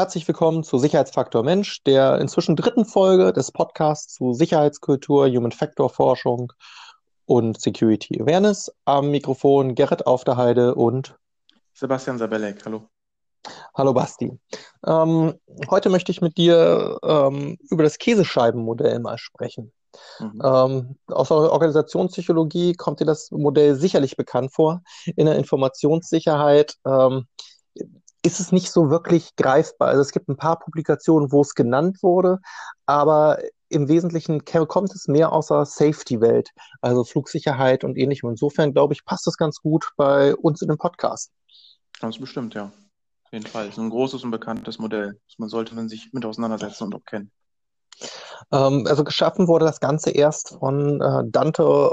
Herzlich willkommen zu Sicherheitsfaktor Mensch, der inzwischen dritten Folge des Podcasts zu Sicherheitskultur, Human Factor Forschung und Security Awareness. Am Mikrofon Gerrit auf der Heide und Sebastian Sabelek. Hallo. Hallo Basti. Ähm, heute möchte ich mit dir ähm, über das Käsescheibenmodell mal sprechen. Mhm. Ähm, aus der Organisationspsychologie kommt dir das Modell sicherlich bekannt vor. In der Informationssicherheit ähm, ist es nicht so wirklich greifbar. Also es gibt ein paar Publikationen, wo es genannt wurde, aber im Wesentlichen kommt es mehr aus der Safety-Welt, also Flugsicherheit und ähnlichem. Insofern, glaube ich, passt das ganz gut bei uns in dem Podcast. Ganz bestimmt, ja. Auf jeden Fall. Es ist ein großes und bekanntes Modell. Man sollte man sich mit auseinandersetzen und auch kennen. Ähm, also geschaffen wurde das Ganze erst von äh, Dante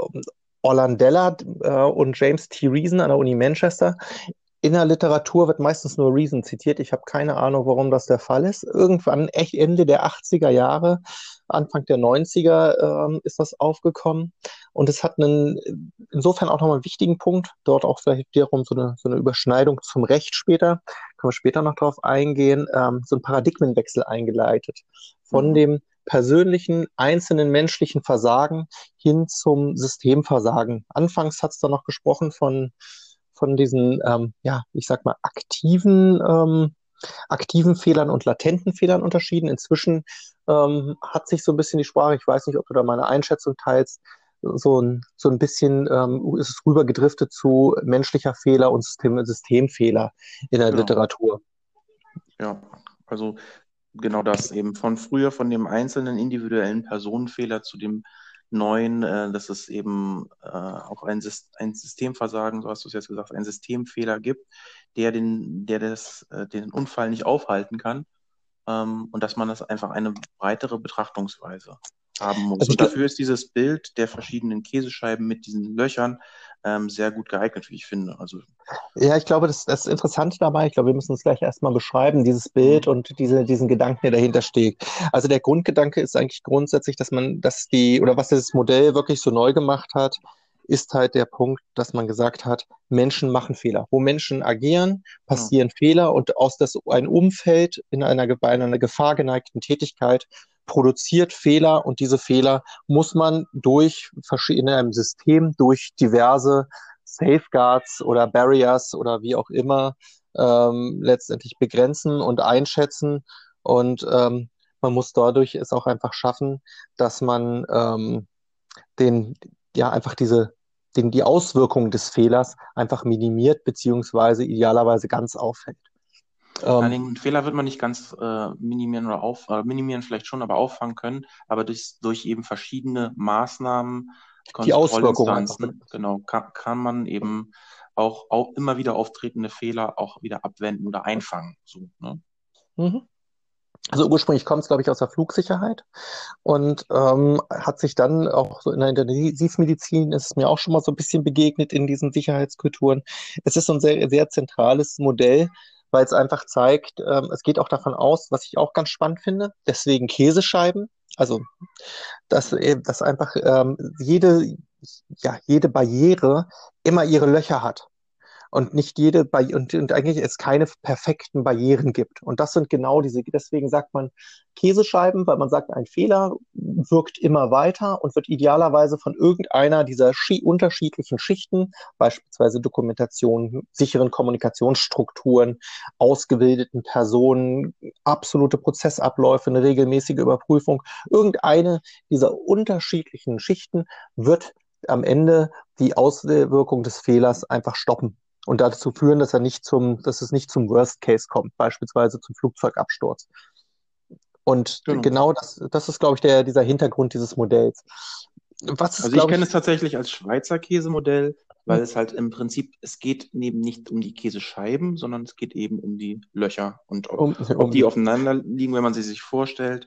Orlandella äh, und James T. Reason an der Uni Manchester in der Literatur wird meistens nur Reason zitiert. Ich habe keine Ahnung, warum das der Fall ist. Irgendwann, echt Ende der 80er Jahre, Anfang der 90er ähm, ist das aufgekommen. Und es hat einen, insofern auch nochmal einen wichtigen Punkt, dort auch vielleicht wiederum so eine, so eine Überschneidung zum Recht später, können wir später noch darauf eingehen, ähm, so ein Paradigmenwechsel eingeleitet. Von mhm. dem persönlichen, einzelnen menschlichen Versagen hin zum Systemversagen. Anfangs hat es da noch gesprochen von von diesen, ähm, ja, ich sag mal, aktiven, ähm, aktiven Fehlern und latenten Fehlern unterschieden. Inzwischen ähm, hat sich so ein bisschen die Sprache, ich weiß nicht, ob du da meine Einschätzung teilst, so ein, so ein bisschen ähm, ist es rübergedriftet zu menschlicher Fehler und System, Systemfehler in der genau. Literatur. Ja, also genau das eben von früher, von dem einzelnen individuellen Personenfehler zu dem neuen, äh, dass es eben äh, auch ein, ein Systemversagen, so hast du es jetzt gesagt, ein Systemfehler gibt, der den, der das, äh, den Unfall nicht aufhalten kann ähm, und dass man das einfach eine breitere Betrachtungsweise haben muss. Also und dafür ist dieses Bild der verschiedenen Käsescheiben mit diesen Löchern ähm, sehr gut geeignet, wie ich finde. Also, ja, ich glaube, das, das Interessante dabei, ich glaube, wir müssen es gleich erstmal beschreiben, dieses Bild mhm. und diese, diesen Gedanken, der dahinter steht. Also der Grundgedanke ist eigentlich grundsätzlich, dass man, dass die, oder was dieses Modell wirklich so neu gemacht hat, ist halt der Punkt, dass man gesagt hat, Menschen machen Fehler. Wo Menschen agieren, passieren ja. Fehler und aus das ein Umfeld in einer, bei einer gefahrgeneigten Tätigkeit produziert Fehler und diese Fehler muss man durch verschiedene einem System, durch diverse Safeguards oder Barriers oder wie auch immer ähm, letztendlich begrenzen und einschätzen. Und ähm, man muss dadurch es auch einfach schaffen, dass man ähm, den, ja, einfach diese, den, die Auswirkungen des Fehlers einfach minimiert, beziehungsweise idealerweise ganz aufhält. Ähm, Fehler wird man nicht ganz äh, minimieren oder auf, äh, minimieren vielleicht schon, aber auffangen können, aber durch, durch eben verschiedene Maßnahmen, die Auswirkungen, genau, kann, kann man eben auch, auch immer wieder auftretende Fehler auch wieder abwenden oder einfangen. So, ne? mhm. Also ursprünglich kommt es, glaube ich, aus der Flugsicherheit und ähm, hat sich dann auch so in der Intensivmedizin ist es mir auch schon mal so ein bisschen begegnet in diesen Sicherheitskulturen. Es ist so ein sehr, sehr zentrales Modell, weil es einfach zeigt, ähm, es geht auch davon aus, was ich auch ganz spannend finde, deswegen Käsescheiben, also dass, äh, dass einfach ähm, jede, ja, jede Barriere immer ihre Löcher hat und nicht jede Barri und, und eigentlich es keine perfekten Barrieren gibt. Und das sind genau diese, deswegen sagt man Käsescheiben, weil man sagt, ein Fehler wirkt immer weiter und wird idealerweise von irgendeiner dieser unterschiedlichen Schichten, beispielsweise Dokumentation, sicheren Kommunikationsstrukturen, ausgebildeten Personen, absolute Prozessabläufe, eine regelmäßige Überprüfung, irgendeine dieser unterschiedlichen Schichten wird am Ende die Auswirkung des Fehlers einfach stoppen und dazu führen, dass er nicht zum, dass es nicht zum Worst Case kommt, beispielsweise zum Flugzeugabsturz. Und genau, genau das, das ist, glaube ich, der, dieser Hintergrund dieses Modells. Was ist, also ich kenne es tatsächlich als Schweizer Käsemodell, weil hm. es halt im Prinzip, es geht eben nicht um die Käsescheiben, sondern es geht eben um die Löcher. Und ob, um, um, ob die aufeinander liegen, wenn man sie sich vorstellt,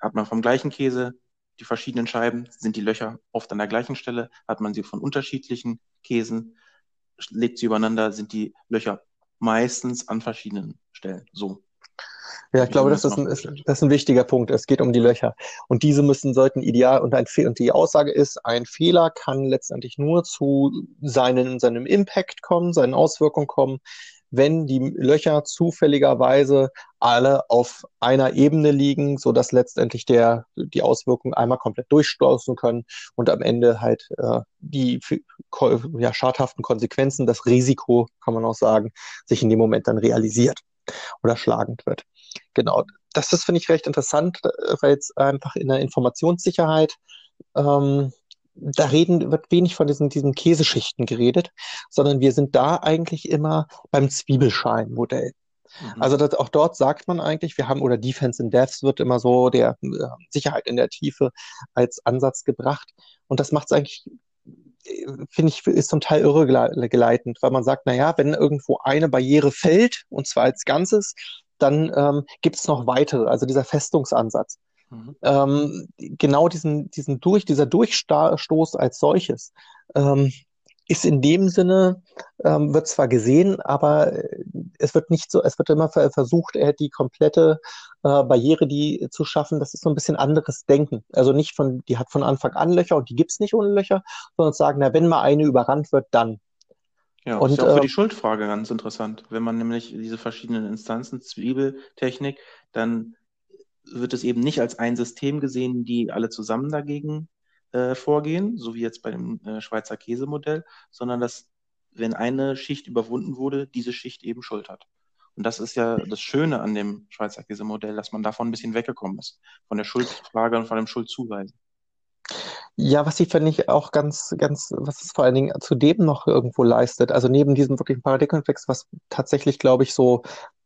hat man vom gleichen Käse die verschiedenen Scheiben, sind die Löcher oft an der gleichen Stelle, hat man sie von unterschiedlichen Käsen, legt sie übereinander, sind die Löcher meistens an verschiedenen Stellen. So. Ja, ich glaube, das ist, ein, ist, das ist ein wichtiger Punkt. Es geht um die Löcher. Und diese müssen, sollten ideal, und, ein und die Aussage ist, ein Fehler kann letztendlich nur zu seinen, seinem Impact kommen, seinen Auswirkungen kommen, wenn die Löcher zufälligerweise alle auf einer Ebene liegen, so dass letztendlich der, die Auswirkungen einmal komplett durchstoßen können und am Ende halt äh, die ja, schadhaften Konsequenzen, das Risiko, kann man auch sagen, sich in dem Moment dann realisiert oder schlagend wird. Genau, das ist, finde ich, recht interessant, äh, weil es einfach in der Informationssicherheit ähm, da reden, wird wenig von diesen, diesen Käseschichten geredet, sondern wir sind da eigentlich immer beim Zwiebelscheinmodell. Mhm. Also das, auch dort sagt man eigentlich, wir haben, oder Defense in Depths wird immer so der äh, Sicherheit in der Tiefe als Ansatz gebracht. Und das macht es eigentlich, äh, finde ich, ist zum Teil irregeleitend, weil man sagt, na ja, wenn irgendwo eine Barriere fällt, und zwar als Ganzes, dann ähm, gibt es noch weitere, also dieser Festungsansatz. Mhm. Ähm, genau diesen, diesen durch, dieser Durchstoß als solches ähm, ist in dem Sinne, ähm, wird zwar gesehen, aber es wird nicht so, es wird immer versucht, die komplette äh, Barriere, die zu schaffen, das ist so ein bisschen anderes Denken. Also nicht von, die hat von Anfang an Löcher und die gibt's nicht ohne Löcher, sondern sagen, na, wenn mal eine überrannt wird, dann. Ja, und, ist auch für äh, die Schuldfrage ganz interessant. Wenn man nämlich diese verschiedenen Instanzen, Zwiebeltechnik, dann wird es eben nicht als ein System gesehen, die alle zusammen dagegen äh, vorgehen, so wie jetzt bei dem äh, Schweizer Käsemodell, sondern dass, wenn eine Schicht überwunden wurde, diese Schicht eben Schuld hat. Und das ist ja das Schöne an dem Schweizer Käsemodell, dass man davon ein bisschen weggekommen ist, von der Schuldfrage und von dem Schuldzuweisen. Ja, was sie, finde ich, auch ganz, ganz, was es vor allen Dingen zudem noch irgendwo leistet, also neben diesem wirklichen Paradigmenwechsel, was tatsächlich, glaube ich, so,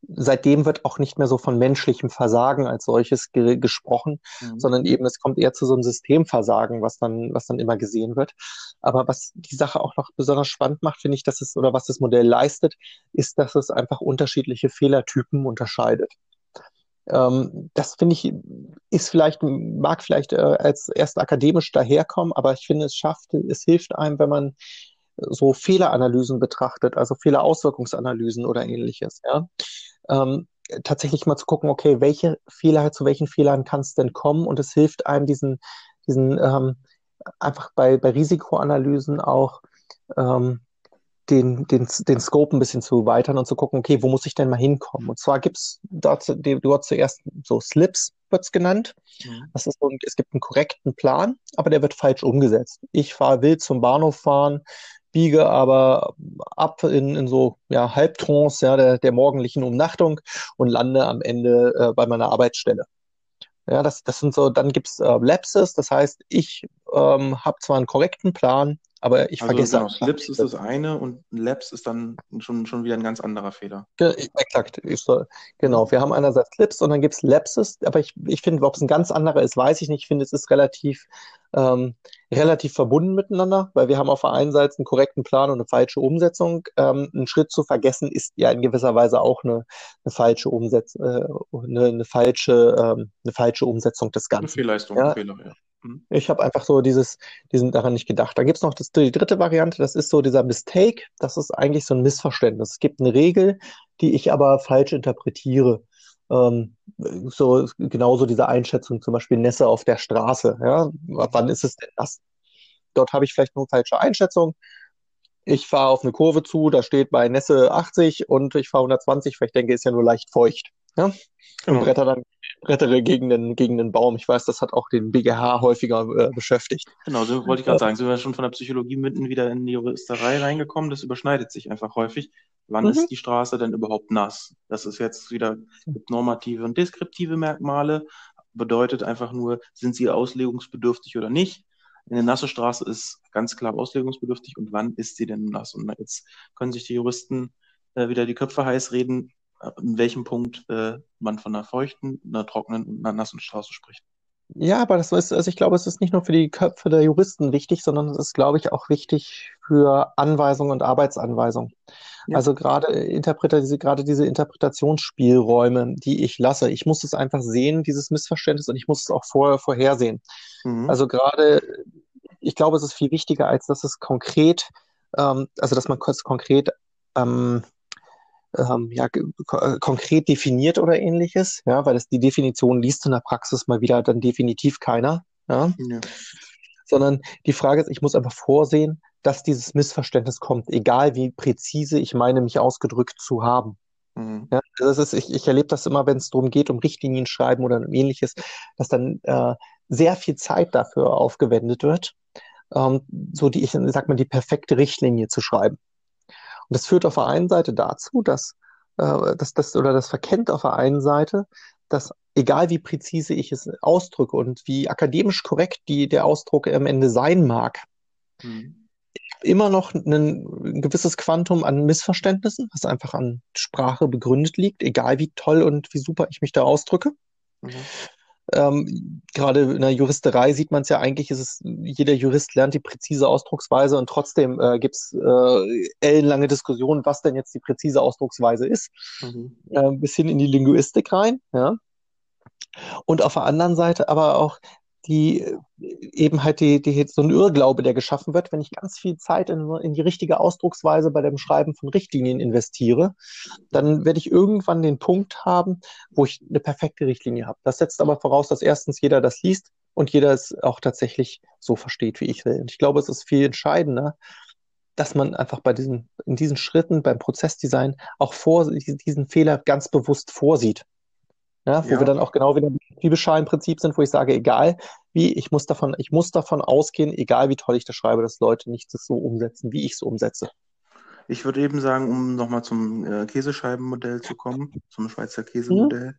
seitdem wird auch nicht mehr so von menschlichem Versagen als solches ge gesprochen, mhm. sondern eben es kommt eher zu so einem Systemversagen, was dann, was dann immer gesehen wird. Aber was die Sache auch noch besonders spannend macht, finde ich, dass es, oder was das Modell leistet, ist, dass es einfach unterschiedliche Fehlertypen unterscheidet. Ähm, das finde ich, ist vielleicht, mag vielleicht äh, als erst akademisch daherkommen, aber ich finde, es schafft, es hilft einem, wenn man so Fehleranalysen betrachtet, also Fehlerauswirkungsanalysen oder ähnliches, ja. Ähm, tatsächlich mal zu gucken, okay, welche Fehler, zu welchen Fehlern kann es denn kommen? Und es hilft einem, diesen, diesen ähm, einfach bei, bei Risikoanalysen auch ähm, den, den, den Scope ein bisschen zu erweitern und zu gucken, okay, wo muss ich denn mal hinkommen? Und zwar gibt's dort, dort zuerst so Slips, wird's genannt. Mhm. Das ist so, es gibt einen korrekten Plan, aber der wird falsch umgesetzt. Ich fahre wild zum Bahnhof fahren, biege aber ab in, in so ja, Halbtrance ja, der, der morgendlichen Umnachtung und lande am Ende äh, bei meiner Arbeitsstelle. Ja, das, das sind so, dann gibt's äh, Lapses, das heißt, ich ähm, habe zwar einen korrekten Plan, aber ich also vergesse genau, Slips ist das eine und Labs ist dann schon, schon wieder ein ganz anderer Fehler. exakt. Genau. Wir haben einerseits Slips und dann gibt es Lapses, aber ich, ich finde, ob es ein ganz anderer ist, weiß ich nicht. Ich finde, es ist relativ, ähm, relativ verbunden miteinander, weil wir haben auf der einen Seite einen korrekten Plan und eine falsche Umsetzung. Ähm, einen Schritt zu vergessen ist ja in gewisser Weise auch eine, eine falsche Umsetzung, äh, eine, eine, falsche, ähm, eine falsche Umsetzung des Ganzen. Eine Fehlleistung, ja? Fehler, ja. Mhm. Ich habe einfach so dieses, diesen daran nicht gedacht. Da gibt es noch das, die dritte Variante, das ist so dieser Mistake. Das ist eigentlich so ein Missverständnis. Es gibt eine Regel, die ich aber falsch interpretiere. Ähm, so genauso diese Einschätzung, zum Beispiel Nässe auf der Straße. Ja? Wann ist es denn das? Dort habe ich vielleicht nur falsche Einschätzung. Ich fahre auf eine Kurve zu, da steht bei Nässe 80 und ich fahre 120, weil ich denke, ist ja nur leicht feucht. Ja? Genau. Und bretter dann brettere gegen den, gegen den Baum. Ich weiß, das hat auch den BGH häufiger äh, beschäftigt. Genau, so wollte ich gerade sagen. Sind wir schon von der Psychologie mitten wieder in die Juristerei reingekommen? Das überschneidet sich einfach häufig. Wann mhm. ist die Straße denn überhaupt nass? Das ist jetzt wieder normative und deskriptive Merkmale. Bedeutet einfach nur, sind sie auslegungsbedürftig oder nicht? Eine nasse Straße ist ganz klar auslegungsbedürftig und wann ist sie denn nass? Und jetzt können sich die Juristen äh, wieder die Köpfe heiß reden, in welchem Punkt äh, man von einer feuchten, einer trockenen und einer nassen Straße spricht. Ja, aber das ist, also ich glaube, es ist nicht nur für die Köpfe der Juristen wichtig, sondern es ist, glaube ich, auch wichtig für Anweisungen und Arbeitsanweisungen. Ja. Also gerade Interpreter, diese, gerade diese Interpretationsspielräume, die ich lasse, ich muss es einfach sehen, dieses Missverständnis, und ich muss es auch vorher vorhersehen. Mhm. Also gerade, ich glaube, es ist viel wichtiger, als dass es konkret, ähm, also dass man kurz konkret ähm, ähm, ja, äh, konkret definiert oder ähnliches, ja, weil das die Definition liest in der Praxis mal wieder dann definitiv keiner, ja. ja. Sondern die Frage ist, ich muss einfach vorsehen, dass dieses Missverständnis kommt, egal wie präzise ich meine, mich ausgedrückt zu haben. Mhm. Ja, das ist, ich, ich erlebe das immer, wenn es darum geht, um Richtlinien schreiben oder ähnliches, dass dann äh, sehr viel Zeit dafür aufgewendet wird, ähm, so die, ich sag mal, die perfekte Richtlinie zu schreiben. Und das führt auf der einen Seite dazu, dass, äh, dass das oder das verkennt auf der einen Seite, dass egal wie präzise ich es ausdrücke und wie akademisch korrekt die, der Ausdruck am Ende sein mag, mhm immer noch ein, ein, gewisses Quantum an Missverständnissen, was einfach an Sprache begründet liegt, egal wie toll und wie super ich mich da ausdrücke. Mhm. Ähm, gerade in der Juristerei sieht man es ja eigentlich, ist es, jeder Jurist lernt die präzise Ausdrucksweise und trotzdem äh, gibt es äh, ellenlange Diskussionen, was denn jetzt die präzise Ausdrucksweise ist, mhm. äh, bis hin in die Linguistik rein. Ja? Und auf der anderen Seite aber auch die eben halt die, die, so ein Irrglaube, der geschaffen wird, wenn ich ganz viel Zeit in, in die richtige Ausdrucksweise bei dem Schreiben von Richtlinien investiere, dann werde ich irgendwann den Punkt haben, wo ich eine perfekte Richtlinie habe. Das setzt aber voraus, dass erstens jeder das liest und jeder es auch tatsächlich so versteht, wie ich will. Und ich glaube, es ist viel entscheidender, dass man einfach bei diesen, in diesen Schritten beim Prozessdesign auch vor, diesen Fehler ganz bewusst vorsieht. Ja, wo ja. wir dann auch genau wieder im Bibelschalenprinzip sind, wo ich sage, egal wie, ich muss davon, ich muss davon ausgehen, egal wie toll ich das schreibe, dass Leute nicht das so umsetzen, wie ich es umsetze. Ich würde eben sagen, um nochmal zum äh, Käsescheibenmodell zu kommen, zum Schweizer Käsemodell, mhm.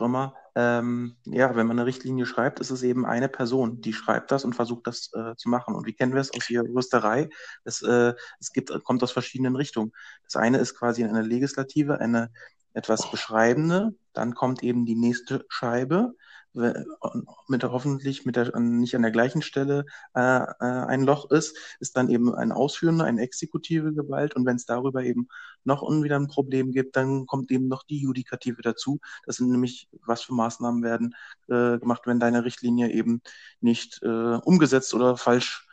Römer, ähm, ja, wenn man eine Richtlinie schreibt, ist es eben eine Person, die schreibt das und versucht das äh, zu machen. Und wie kennen wir es aus der Juristerei? Es, äh, es gibt, kommt aus verschiedenen Richtungen. Das eine ist quasi eine Legislative, eine etwas Beschreibende, dann kommt eben die nächste Scheibe, mit hoffentlich mit der, nicht an der gleichen Stelle äh, äh, ein Loch ist, ist dann eben ein ausführende, eine exekutive Gewalt. Und wenn es darüber eben noch wieder ein Problem gibt, dann kommt eben noch die Judikative dazu. Das sind nämlich, was für Maßnahmen werden äh, gemacht, wenn deine Richtlinie eben nicht äh, umgesetzt oder falsch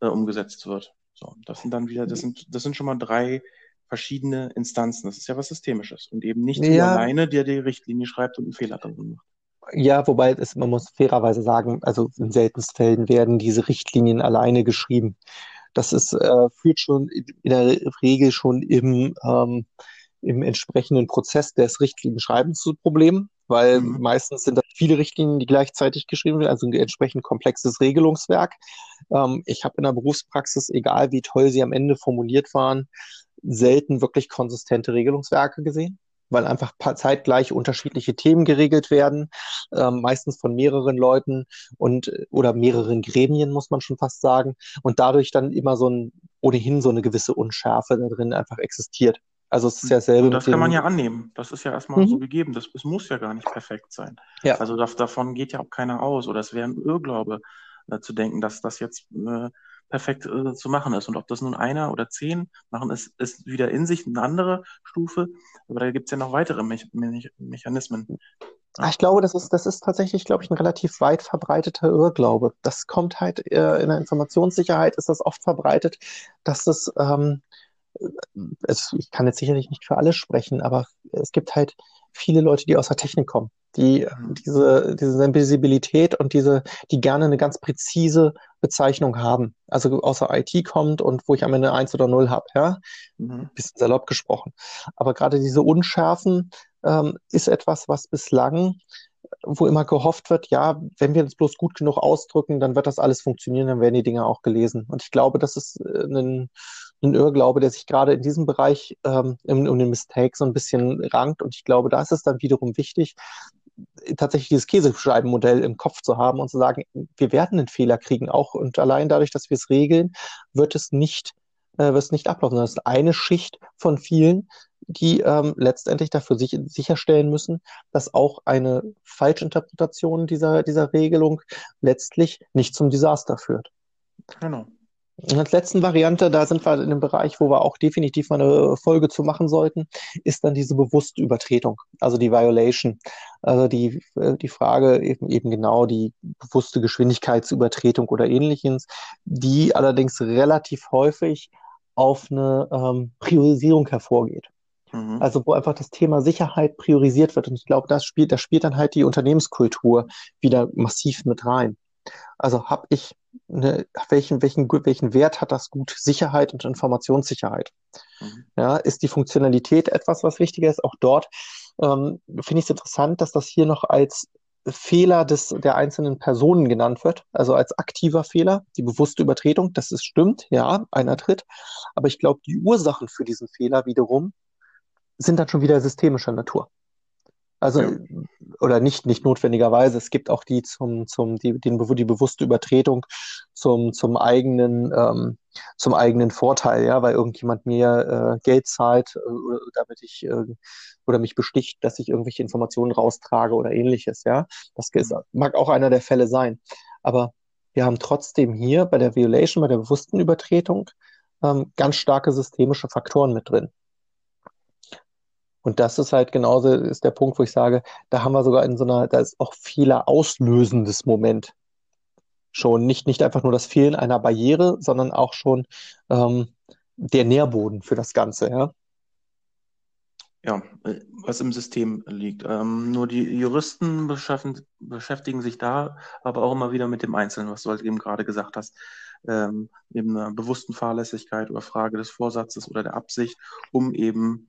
äh, umgesetzt wird. So, das sind dann wieder, das sind, das sind schon mal drei verschiedene Instanzen. Das ist ja was Systemisches und eben nicht ja. alleine, der die Richtlinie schreibt und einen Fehler drin macht. Ja, wobei es, man muss fairerweise sagen, also in seltensten Fällen werden diese Richtlinien alleine geschrieben. Das ist, äh, führt schon in der Regel schon im, ähm, im entsprechenden Prozess des Richtlinienschreibens zu Problemen, weil mhm. meistens sind das viele Richtlinien, die gleichzeitig geschrieben werden, also ein entsprechend komplexes Regelungswerk. Ähm, ich habe in der Berufspraxis, egal wie toll sie am Ende formuliert waren, selten wirklich konsistente Regelungswerke gesehen, weil einfach zeitgleich unterschiedliche Themen geregelt werden, äh, meistens von mehreren Leuten und oder mehreren Gremien, muss man schon fast sagen, und dadurch dann immer so ein ohnehin so eine gewisse Unschärfe da drin einfach existiert. Also es ist ja selber. Das kann man ja annehmen. Das ist ja erstmal mhm. so gegeben. Das, das muss ja gar nicht perfekt sein. Ja. Also das, davon geht ja auch keiner aus. Oder es wäre ein Irrglaube äh, zu denken, dass das jetzt äh, perfekt äh, zu machen ist. Und ob das nun einer oder zehn machen, ist, ist wieder in sich eine andere Stufe. Aber da gibt es ja noch weitere Me Me Mechanismen. Ja. Ich glaube, das ist, das ist tatsächlich, glaube ich, ein relativ weit verbreiteter Irrglaube. Das kommt halt äh, in der Informationssicherheit ist das oft verbreitet, dass es, ähm, es, ich kann jetzt sicherlich nicht für alle sprechen, aber es gibt halt viele Leute, die aus der Technik kommen, die mhm. diese, diese Sensibilität und diese, die gerne eine ganz präzise Bezeichnung haben. Also aus der IT kommt und wo ich am Ende eins oder null habe, ja. Mhm. Bisschen salopp gesprochen. Aber gerade diese Unschärfen ähm, ist etwas, was bislang wo immer gehofft wird, ja, wenn wir uns bloß gut genug ausdrücken, dann wird das alles funktionieren, dann werden die Dinge auch gelesen. Und ich glaube, das ist äh, ein, ein Irrglaube, der sich gerade in diesem Bereich ähm, um den Mistake so ein bisschen rankt. Und ich glaube, da ist es dann wiederum wichtig, tatsächlich dieses Käsescheibenmodell im Kopf zu haben und zu sagen, wir werden einen Fehler kriegen auch. Und allein dadurch, dass wir es regeln, wird es nicht, äh, wird es nicht ablaufen. Das ist eine Schicht von vielen, die ähm, letztendlich dafür sich, sicherstellen müssen, dass auch eine Falschinterpretation dieser, dieser Regelung letztlich nicht zum Desaster führt. Genau. Und als letzten Variante, da sind wir in einem Bereich, wo wir auch definitiv mal eine Folge zu machen sollten, ist dann diese bewusste Übertretung, also die Violation. Also die, äh, die Frage eben, eben genau die bewusste Geschwindigkeitsübertretung oder ähnliches, die allerdings relativ häufig auf eine ähm, Priorisierung hervorgeht. Mhm. Also wo einfach das Thema Sicherheit priorisiert wird. Und ich glaube, das spielt, da spielt dann halt die Unternehmenskultur wieder massiv mit rein. Also habe ich eine, welchen, welchen, welchen Wert hat das Gut Sicherheit und Informationssicherheit? Mhm. Ja, ist die Funktionalität etwas, was wichtiger ist? Auch dort ähm, finde ich es interessant, dass das hier noch als Fehler des, der einzelnen Personen genannt wird, also als aktiver Fehler, die bewusste Übertretung, das ist stimmt, ja, einer tritt. Aber ich glaube, die Ursachen für diesen Fehler wiederum sind dann schon wieder systemischer Natur. Also, ja. oder nicht, nicht notwendigerweise. Es gibt auch die zum, zum, die, den, die bewusste Übertretung zum, zum eigenen, ähm, zum eigenen Vorteil, ja, weil irgendjemand mir äh, Geld zahlt, äh, damit ich, äh, oder mich besticht, dass ich irgendwelche Informationen raustrage oder ähnliches, ja. Das ist, mhm. mag auch einer der Fälle sein. Aber wir haben trotzdem hier bei der Violation, bei der bewussten Übertretung, ähm, ganz starke systemische Faktoren mit drin. Und das ist halt genauso, ist der Punkt, wo ich sage, da haben wir sogar in so einer, da ist auch Fehler auslösendes Moment schon. Nicht, nicht einfach nur das Fehlen einer Barriere, sondern auch schon ähm, der Nährboden für das Ganze, ja. Ja, äh, was im System liegt. Ähm, nur die Juristen beschäftigen sich da aber auch immer wieder mit dem Einzelnen, was du halt eben gerade gesagt hast. Ähm, eben einer bewussten Fahrlässigkeit oder Frage des Vorsatzes oder der Absicht, um eben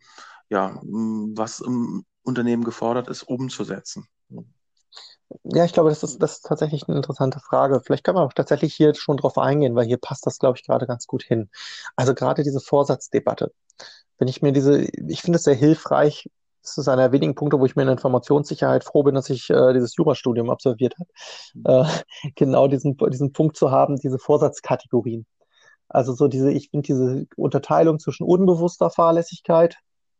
ja, was im Unternehmen gefordert ist, umzusetzen? Ja, ich glaube, das ist, das ist tatsächlich eine interessante Frage. Vielleicht können wir auch tatsächlich hier schon drauf eingehen, weil hier passt das, glaube ich, gerade ganz gut hin. Also gerade diese Vorsatzdebatte. Wenn ich mir diese, ich finde es sehr hilfreich, das ist einer der wenigen Punkte, wo ich mir in Informationssicherheit froh bin, dass ich äh, dieses Jurastudium absolviert habe. Äh, genau diesen, diesen Punkt zu haben, diese Vorsatzkategorien. Also so diese, ich finde diese Unterteilung zwischen unbewusster Fahrlässigkeit,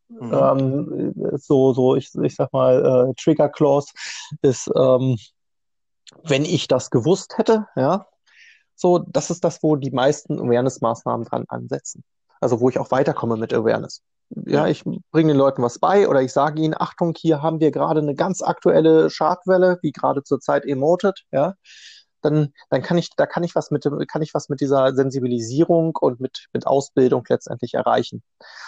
Mhm. Ähm, so, so, ich, ich sag mal, äh, Trigger Clause ist, ähm, wenn ich das gewusst hätte, ja, so, das ist das, wo die meisten Awareness-Maßnahmen dran ansetzen. Also wo ich auch weiterkomme mit Awareness. Ja, ich bringe den Leuten was bei oder ich sage ihnen, Achtung, hier haben wir gerade eine ganz aktuelle Schadwelle, wie gerade zurzeit emoted, ja. Dann, dann kann ich, da kann ich was mit dem, kann ich was mit dieser Sensibilisierung und mit, mit Ausbildung letztendlich erreichen.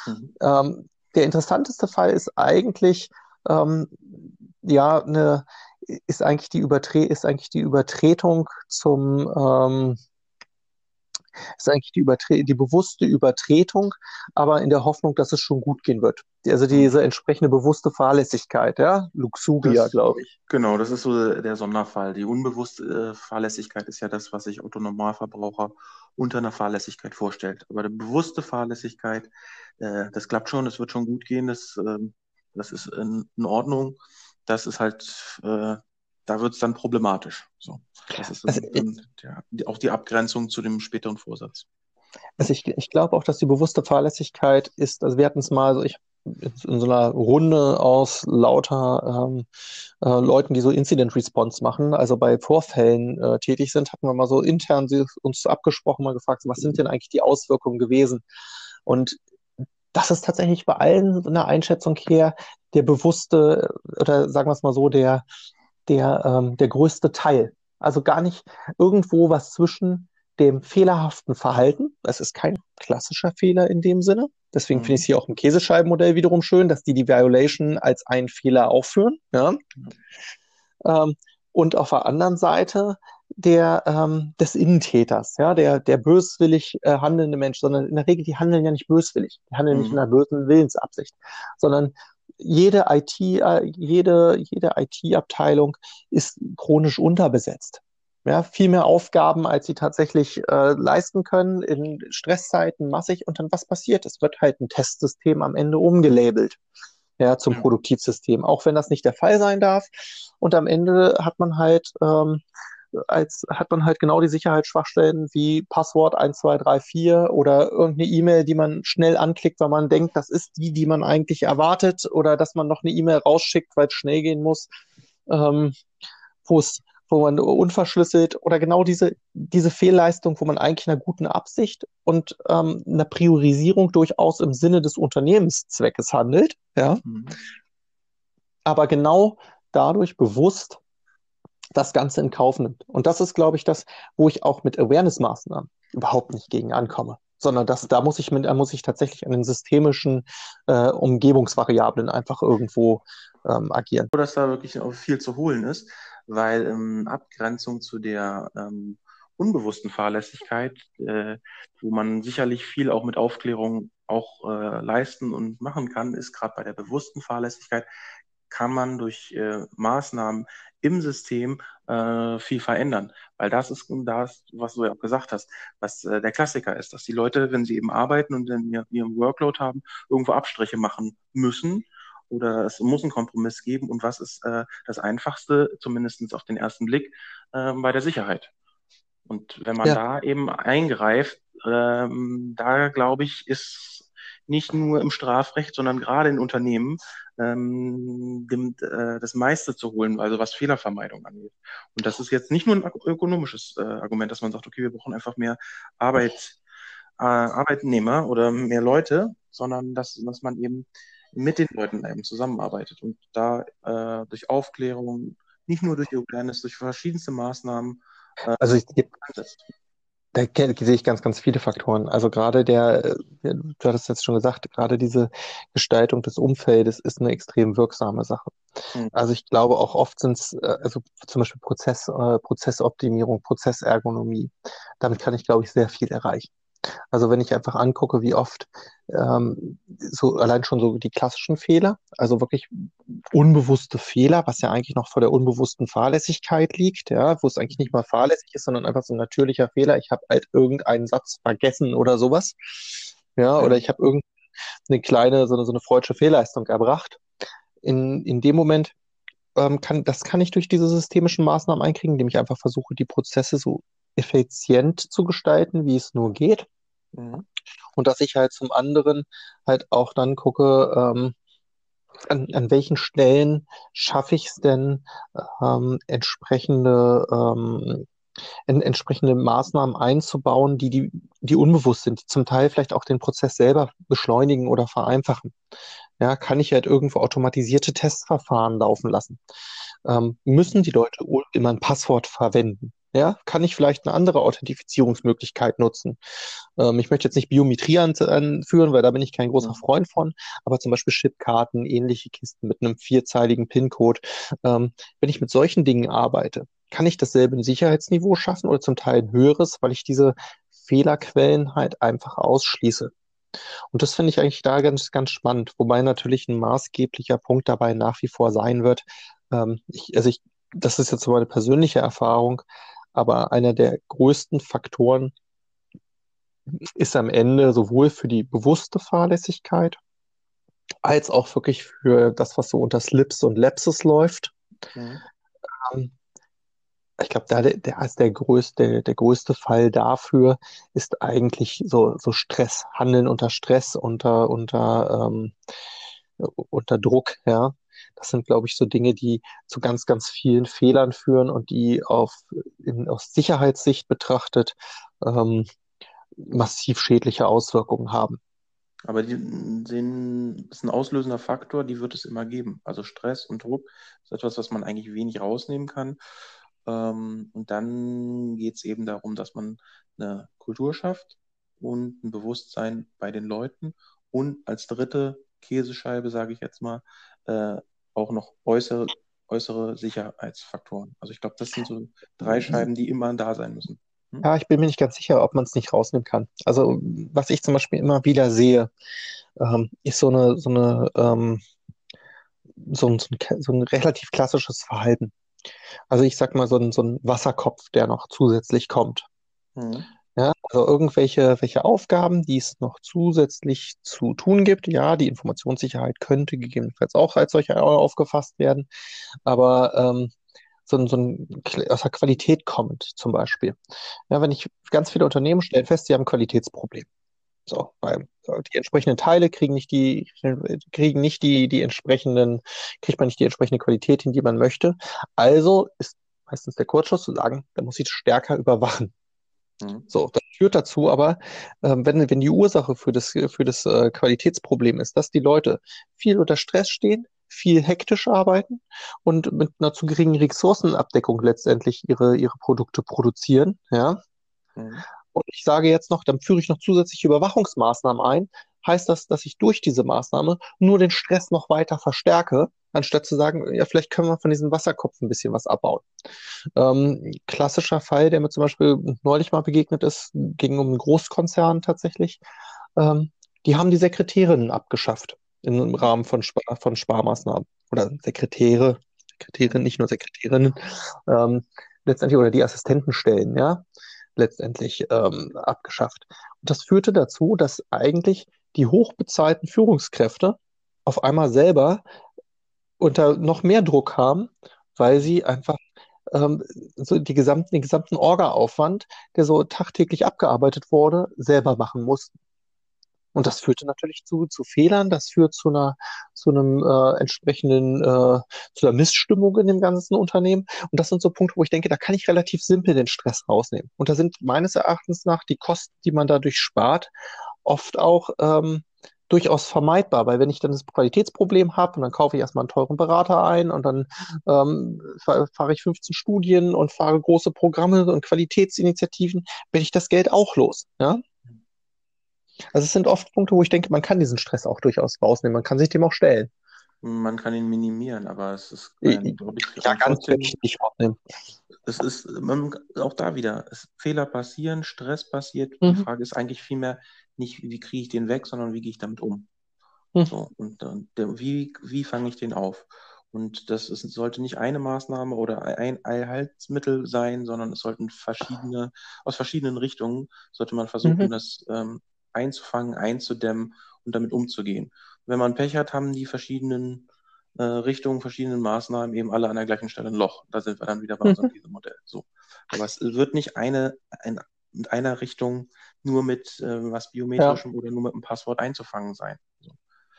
Mhm. Ähm, der interessanteste Fall ist eigentlich, ähm, ja, eine, ist eigentlich die Übertre ist eigentlich die Übertretung zum, ähm, ist eigentlich die, Übertre die bewusste Übertretung, aber in der Hoffnung, dass es schon gut gehen wird. Also diese entsprechende bewusste Fahrlässigkeit, ja, Luxuria, glaube ich. Genau, das ist so der Sonderfall. Die unbewusste äh, Fahrlässigkeit ist ja das, was sich Autonormalverbraucher unter einer Fahrlässigkeit vorstellt. Aber die bewusste Fahrlässigkeit, äh, das klappt schon, das wird schon gut gehen, das, äh, das ist in, in, Ordnung. Das ist halt, äh, da wird es dann problematisch. So. Das ist also, dann, ja, auch die Abgrenzung zu dem späteren Vorsatz. Also ich, ich glaube auch, dass die bewusste Fahrlässigkeit ist, also wir hatten es mal, also ich in so einer Runde aus lauter ähm, äh, Leuten, die so Incident Response machen, also bei Vorfällen äh, tätig sind, hatten wir mal so intern uns abgesprochen, mal gefragt, was sind denn eigentlich die Auswirkungen gewesen? Und das ist tatsächlich bei allen eine Einschätzung her der bewusste, oder sagen wir es mal so, der, der, ähm, der größte Teil. Also gar nicht irgendwo was zwischen dem fehlerhaften Verhalten. Es ist kein klassischer Fehler in dem Sinne. Deswegen mhm. finde ich es hier auch im Käsescheibenmodell wiederum schön, dass die die Violation als einen Fehler aufführen. Ja? Mhm. Ähm, und auf der anderen Seite der ähm, des Innentäters, ja, der der böswillig äh, handelnde Mensch, sondern in der Regel die handeln ja nicht böswillig, die handeln mhm. nicht in einer bösen Willensabsicht, sondern jede IT, äh, jede jede IT-Abteilung ist chronisch unterbesetzt ja, viel mehr Aufgaben, als sie tatsächlich äh, leisten können, in Stresszeiten massig. Und dann was passiert? Es wird halt ein Testsystem am Ende umgelabelt ja, zum ja. Produktivsystem, auch wenn das nicht der Fall sein darf. Und am Ende hat man halt ähm, als hat man halt genau die Sicherheitsschwachstellen wie Passwort 1234 oder irgendeine E-Mail, die man schnell anklickt, weil man denkt, das ist die, die man eigentlich erwartet, oder dass man noch eine E-Mail rausschickt, weil es schnell gehen muss, ähm, wo es wo man unverschlüsselt oder genau diese, diese Fehlleistung, wo man eigentlich einer guten Absicht und ähm, einer Priorisierung durchaus im Sinne des Unternehmenszweckes handelt, ja, mhm. aber genau dadurch bewusst das Ganze in Kauf nimmt. Und das ist, glaube ich, das, wo ich auch mit Awareness-Maßnahmen überhaupt nicht gegen ankomme. sondern das, da muss ich mit, da muss ich tatsächlich an den systemischen äh, Umgebungsvariablen einfach irgendwo ähm, agieren. Dass da wirklich auch viel zu holen ist, weil in Abgrenzung zu der ähm, unbewussten Fahrlässigkeit, äh, wo man sicherlich viel auch mit Aufklärung auch äh, leisten und machen kann, ist gerade bei der bewussten Fahrlässigkeit, kann man durch äh, Maßnahmen im System äh, viel verändern. Weil das ist das, was du ja auch gesagt hast, was äh, der Klassiker ist, dass die Leute, wenn sie eben arbeiten und in ihrem Workload haben, irgendwo Abstriche machen müssen oder es muss einen Kompromiss geben. Und was ist äh, das Einfachste, zumindest auf den ersten Blick, äh, bei der Sicherheit? Und wenn man ja. da eben eingreift, ähm, da glaube ich, ist nicht nur im Strafrecht, sondern gerade in Unternehmen ähm, dem, äh, das meiste zu holen, also was Fehlervermeidung angeht. Und das ist jetzt nicht nur ein ökonomisches äh, Argument, dass man sagt, okay, wir brauchen einfach mehr Arbeit, äh, Arbeitnehmer oder mehr Leute, sondern dass, dass man eben mit den Leuten eben zusammenarbeitet und da äh, durch Aufklärung, nicht nur durch Awareness, durch verschiedenste Maßnahmen äh, also ich, da sehe ich ganz, ganz viele Faktoren. Also gerade der, äh, du hattest jetzt schon gesagt, gerade diese Gestaltung des Umfeldes ist eine extrem wirksame Sache. Mhm. Also ich glaube auch oft sind es, äh, also zum Beispiel Prozess, Prozessoptimierung, Prozessergonomie. Damit kann ich, glaube ich, sehr viel erreichen. Also wenn ich einfach angucke, wie oft ähm, so allein schon so die klassischen Fehler, also wirklich unbewusste Fehler, was ja eigentlich noch vor der unbewussten Fahrlässigkeit liegt, ja, wo es eigentlich nicht mal fahrlässig ist, sondern einfach so ein natürlicher Fehler. Ich habe halt irgendeinen Satz vergessen oder sowas, ja, oder ich habe irgendeine kleine so eine, so eine freudsche Fehlleistung erbracht. In, in dem Moment ähm, kann das kann ich durch diese systemischen Maßnahmen einkriegen, indem ich einfach versuche, die Prozesse so effizient zu gestalten, wie es nur geht. Mhm. Und dass ich halt zum anderen halt auch dann gucke, ähm, an, an welchen Stellen schaffe ich es denn, ähm, entsprechende, ähm, en, entsprechende Maßnahmen einzubauen, die, die, die unbewusst sind, die zum Teil vielleicht auch den Prozess selber beschleunigen oder vereinfachen. Ja, kann ich halt irgendwo automatisierte Testverfahren laufen lassen? Ähm, müssen die Leute immer ein Passwort verwenden? Ja, kann ich vielleicht eine andere Authentifizierungsmöglichkeit nutzen? Ähm, ich möchte jetzt nicht Biometrie anführen, weil da bin ich kein großer. Freund von, aber zum Beispiel Chipkarten, ähnliche Kisten mit einem vierzeiligen PIN-Code. Ähm, wenn ich mit solchen Dingen arbeite, kann ich dasselbe Sicherheitsniveau schaffen oder zum Teil ein höheres, weil ich diese Fehlerquellen halt einfach ausschließe. Und das finde ich eigentlich da ganz, ganz spannend, wobei natürlich ein maßgeblicher Punkt dabei nach wie vor sein wird. Ähm, ich, also ich, das ist jetzt so meine persönliche Erfahrung. Aber einer der größten Faktoren ist am Ende sowohl für die bewusste Fahrlässigkeit als auch wirklich für das, was so unter Slips und Lapses läuft. Mhm. Ähm, ich glaube, da der, der, also der, größte, der größte Fall dafür ist eigentlich so, so Stress, Handeln unter Stress, unter, unter, ähm, unter Druck, ja. Das sind, glaube ich, so Dinge, die zu ganz, ganz vielen Fehlern führen und die auf, in, aus Sicherheitssicht betrachtet ähm, massiv schädliche Auswirkungen haben. Aber die sind, ist ein auslösender Faktor, die wird es immer geben. Also Stress und Druck ist etwas, was man eigentlich wenig rausnehmen kann. Ähm, und dann geht es eben darum, dass man eine Kultur schafft und ein Bewusstsein bei den Leuten und als dritte Käsescheibe, sage ich jetzt mal, äh, auch noch äußere, äußere Sicherheitsfaktoren. Also ich glaube, das sind so drei mhm. Scheiben, die immer da sein müssen. Hm? Ja, ich bin mir nicht ganz sicher, ob man es nicht rausnehmen kann. Also was ich zum Beispiel immer wieder sehe, ähm, ist so eine, so eine ähm, so ein, so ein relativ klassisches Verhalten. Also ich sag mal so ein, so ein Wasserkopf, der noch zusätzlich kommt. Mhm. Ja, also irgendwelche welche Aufgaben, die es noch zusätzlich zu tun gibt. Ja, die Informationssicherheit könnte gegebenenfalls auch als solche aufgefasst werden. Aber ähm, so, so ein, aus der Qualität kommend zum Beispiel. Ja, wenn ich ganz viele Unternehmen stellen fest, sie haben ein Qualitätsproblem. So, weil die entsprechenden Teile kriegen nicht die, kriegen nicht die, die entsprechenden, kriegt man nicht die entsprechende Qualität hin, die man möchte. Also ist meistens der Kurzschluss zu sagen, da muss ich stärker überwachen. Mhm. So, das führt dazu aber, ähm, wenn, wenn die Ursache für das, für das äh, Qualitätsproblem ist, dass die Leute viel unter Stress stehen, viel hektisch arbeiten und mit einer zu geringen Ressourcenabdeckung letztendlich ihre, ihre Produkte produzieren, ja, mhm. und ich sage jetzt noch, dann führe ich noch zusätzliche Überwachungsmaßnahmen ein, heißt das, dass ich durch diese Maßnahme nur den Stress noch weiter verstärke, anstatt zu sagen, ja, vielleicht können wir von diesem Wasserkopf ein bisschen was abbauen. Ähm, klassischer Fall, der mir zum Beispiel neulich mal begegnet ist, ging um einen Großkonzern tatsächlich. Ähm, die haben die Sekretärinnen abgeschafft im Rahmen von, Spar von Sparmaßnahmen. Oder Sekretäre, Sekretärinnen, nicht nur Sekretärinnen, ähm, letztendlich, oder die Assistentenstellen, ja, letztendlich ähm, abgeschafft. Und das führte dazu, dass eigentlich die hochbezahlten Führungskräfte auf einmal selber unter noch mehr Druck haben, weil sie einfach ähm, so die gesamten, den gesamten Orga-Aufwand, der so tagtäglich abgearbeitet wurde, selber machen mussten. Und das führte natürlich zu, zu Fehlern, das führt zu einer, zu einem äh, entsprechenden, äh, zu einer Missstimmung in dem ganzen Unternehmen. Und das sind so Punkte, wo ich denke, da kann ich relativ simpel den Stress rausnehmen. Und da sind meines Erachtens nach die Kosten, die man dadurch spart, oft auch ähm, durchaus vermeidbar, weil wenn ich dann das Qualitätsproblem habe und dann kaufe ich erstmal einen teuren Berater ein und dann ähm, fahre ich 15 Studien und fahre große Programme und Qualitätsinitiativen, bin ich das Geld auch los. Ja? Also es sind oft Punkte, wo ich denke, man kann diesen Stress auch durchaus rausnehmen, man kann sich dem auch stellen. Man kann ihn minimieren, aber es ist, äh, glaube ich, ja, ganz rausnehmen. Es ist man, auch da wieder, Fehler passieren, Stress passiert. Mhm. Die Frage ist eigentlich vielmehr nicht, wie kriege ich den weg, sondern wie gehe ich damit um. Mhm. So, und, und wie, wie fange ich den auf? Und das ist, sollte nicht eine Maßnahme oder ein Heilmittel sein, sondern es sollten verschiedene, aus verschiedenen Richtungen sollte man versuchen, mhm. das ähm, einzufangen, einzudämmen und damit umzugehen. wenn man Pech hat, haben die verschiedenen äh, Richtungen, verschiedenen Maßnahmen eben alle an der gleichen Stelle ein Loch. Da sind wir dann wieder bei mhm. unserem Modell. So. Aber es wird nicht eine, ein, in einer Richtung nur mit äh, was Biometrischem ja. oder nur mit einem Passwort einzufangen sein. So.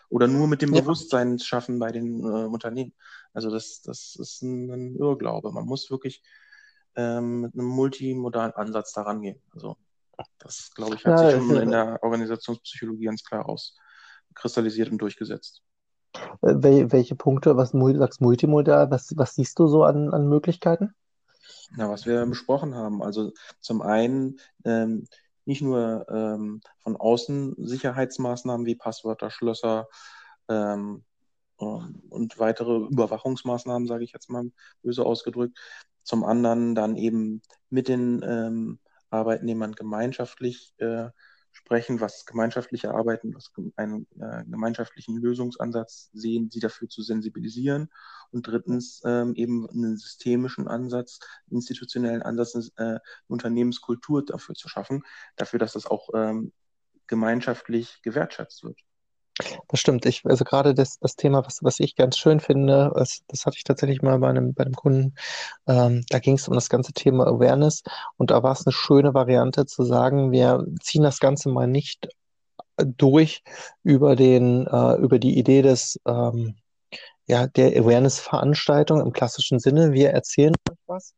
Oder nur mit dem ja. Bewusstsein schaffen bei den äh, Unternehmen. Also das, das ist ein, ein Irrglaube. Man muss wirklich ähm, mit einem multimodalen Ansatz daran gehen. Also das, glaube ich, hat ja, sich schon in der Organisationspsychologie ganz klar auskristallisiert und durchgesetzt. Äh, welche Punkte, was du sagst multimodal, was, was siehst du so an, an Möglichkeiten? Na, was wir besprochen haben. Also zum einen ähm, nicht nur ähm, von außen Sicherheitsmaßnahmen wie Passwörter, Schlösser ähm, und weitere Überwachungsmaßnahmen, sage ich jetzt mal böse ausgedrückt. Zum anderen dann eben mit den ähm, Arbeitnehmern gemeinschaftlich äh, sprechen, was gemeinschaftliche Arbeiten, was einen äh, gemeinschaftlichen Lösungsansatz sehen, sie dafür zu sensibilisieren. Und drittens ähm, eben einen systemischen Ansatz, institutionellen Ansatz, äh, eine Unternehmenskultur dafür zu schaffen, dafür, dass das auch ähm, gemeinschaftlich gewertschätzt wird. Das stimmt. Ich, also gerade das, das Thema, was, was ich ganz schön finde, das, das hatte ich tatsächlich mal bei einem, bei einem Kunden, ähm, da ging es um das ganze Thema Awareness und da war es eine schöne Variante zu sagen, wir ziehen das Ganze mal nicht durch über den, äh, über die Idee des, ähm, ja, der Awareness-Veranstaltung im klassischen Sinne. Wir erzählen euch was,